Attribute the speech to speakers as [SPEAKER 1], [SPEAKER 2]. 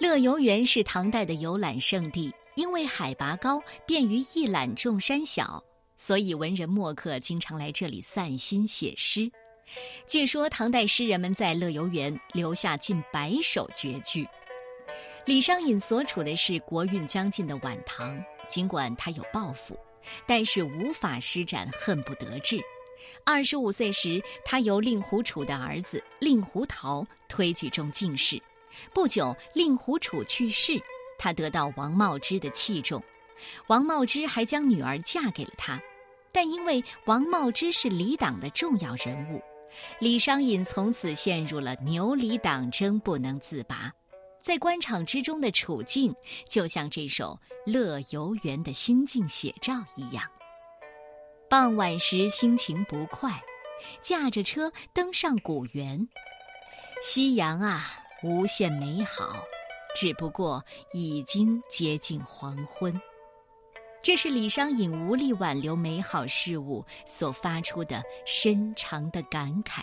[SPEAKER 1] 乐游原是唐代的游览胜地，因为海拔高，便于一览众山小，所以文人墨客经常来这里散心写诗。据说唐代诗人们在乐游原留下近百首绝句。李商隐所处的是国运将近的晚唐，尽管他有抱负，但是无法施展恨不得志。二十五岁时，他由令狐楚的儿子令狐桃推举中进士。不久，令狐楚去世，他得到王茂之的器重，王茂之还将女儿嫁给了他。但因为王茂之是李党的重要人物，李商隐从此陷入了牛李党争不能自拔。在官场之中的处境，就像这首《乐游原》的心境写照一样。傍晚时心情不快，驾着车登上古原，夕阳啊！无限美好，只不过已经接近黄昏。这是李商隐无力挽留美好事物所发出的深长的感慨。